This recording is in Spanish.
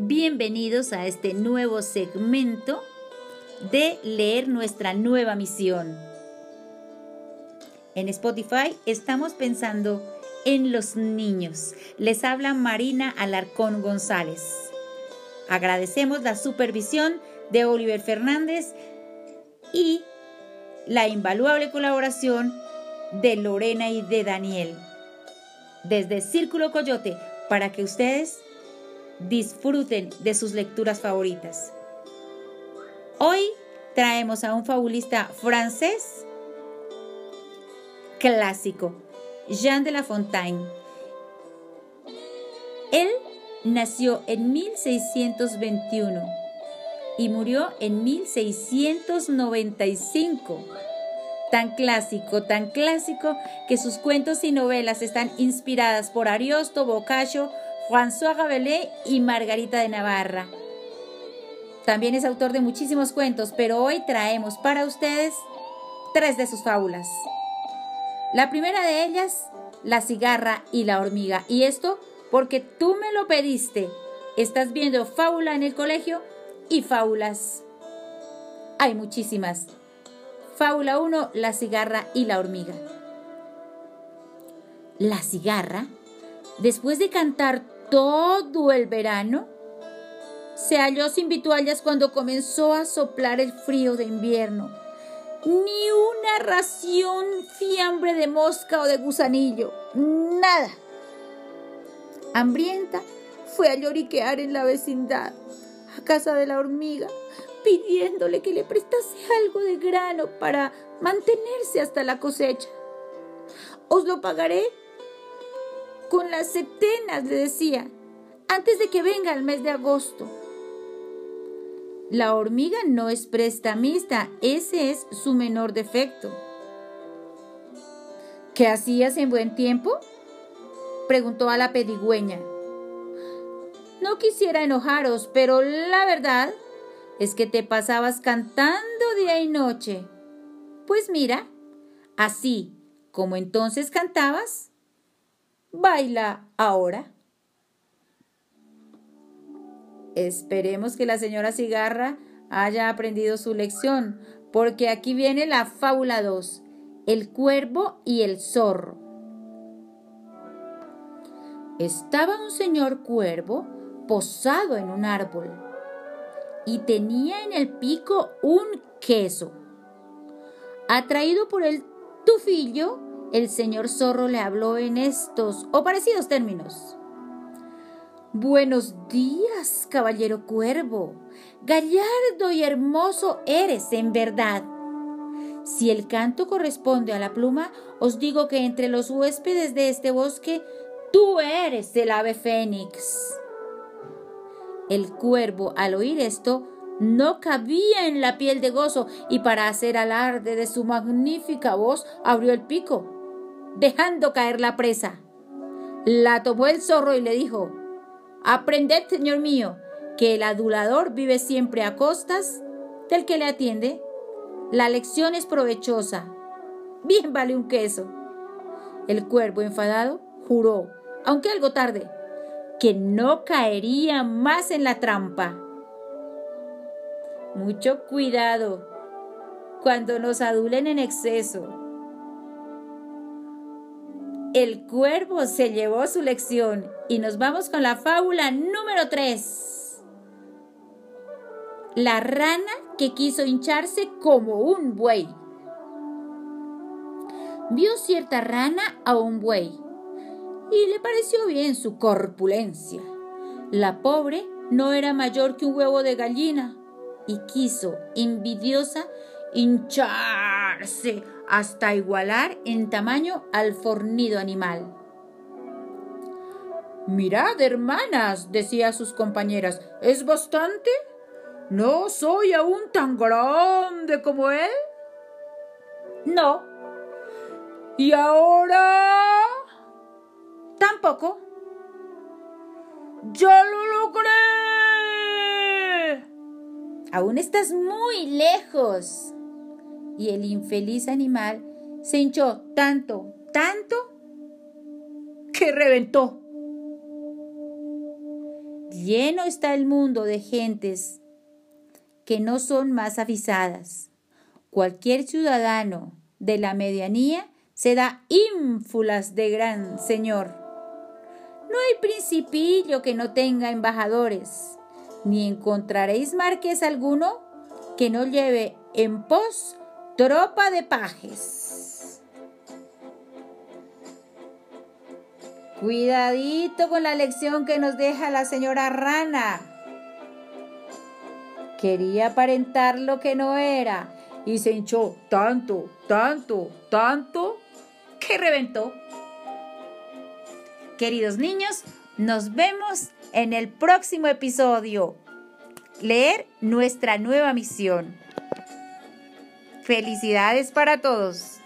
Bienvenidos a este nuevo segmento de leer nuestra nueva misión. En Spotify estamos pensando en los niños. Les habla Marina Alarcón González. Agradecemos la supervisión de Oliver Fernández y la invaluable colaboración de Lorena y de Daniel. Desde Círculo Coyote, para que ustedes disfruten de sus lecturas favoritas. Hoy traemos a un fabulista francés clásico, Jean de La Fontaine. Él nació en 1621 y murió en 1695. Tan clásico, tan clásico que sus cuentos y novelas están inspiradas por Ariosto, Boccaccio, François Rabelais y Margarita de Navarra. También es autor de muchísimos cuentos, pero hoy traemos para ustedes tres de sus fábulas. La primera de ellas, La cigarra y la hormiga. Y esto porque tú me lo pediste. Estás viendo fábula en el colegio y fábulas. Hay muchísimas. Fábula 1, La cigarra y la hormiga. La cigarra, después de cantar todo el verano, se halló sin vituallas cuando comenzó a soplar el frío de invierno. Ni una ración, fiambre de mosca o de gusanillo, nada. Hambrienta, fue a lloriquear en la vecindad, a casa de la hormiga, pidiéndole que le prestase algo de grano para mantenerse hasta la cosecha. Os lo pagaré con las setenas, le decía, antes de que venga el mes de agosto. La hormiga no es prestamista, ese es su menor defecto. ¿Qué hacías en buen tiempo? preguntó a la pedigüeña. No quisiera enojaros, pero la verdad es que te pasabas cantando día y noche. Pues mira, así como entonces cantabas, baila ahora. Esperemos que la señora Cigarra haya aprendido su lección, porque aquí viene la fábula 2, el cuervo y el zorro. Estaba un señor cuervo posado en un árbol y tenía en el pico un queso. Atraído por el tufillo, el señor zorro le habló en estos o parecidos términos. Buenos días, caballero cuervo. Gallardo y hermoso eres, en verdad. Si el canto corresponde a la pluma, os digo que entre los huéspedes de este bosque, tú eres el ave fénix. El cuervo, al oír esto, no cabía en la piel de gozo y para hacer alarde de su magnífica voz, abrió el pico, dejando caer la presa. La tomó el zorro y le dijo, Aprended, Señor mío, que el adulador vive siempre a costas del que le atiende. La lección es provechosa. Bien vale un queso. El cuervo enfadado juró, aunque algo tarde, que no caería más en la trampa. Mucho cuidado cuando nos adulen en exceso. El cuervo se llevó su lección y nos vamos con la fábula número 3. La rana que quiso hincharse como un buey. Vio cierta rana a un buey y le pareció bien su corpulencia. La pobre no era mayor que un huevo de gallina y quiso, envidiosa, hincharse hasta igualar en tamaño al fornido animal. Mirad, hermanas, decía a sus compañeras, ¿es bastante? ¿No soy aún tan grande como él? No. ¿Y ahora? Tampoco. ¡Ya lo logré! Aún estás muy lejos y el infeliz animal se hinchó tanto, tanto, que reventó. Lleno está el mundo de gentes que no son más avisadas. Cualquier ciudadano de la medianía se da ínfulas de gran señor. No hay principillo que no tenga embajadores, ni encontraréis marqués alguno que no lleve en pos tropa de pajes. Cuidadito con la lección que nos deja la señora Rana. Quería aparentar lo que no era y se hinchó tanto, tanto, tanto que reventó. Queridos niños, nos vemos en el próximo episodio. Leer nuestra nueva misión. Felicidades para todos.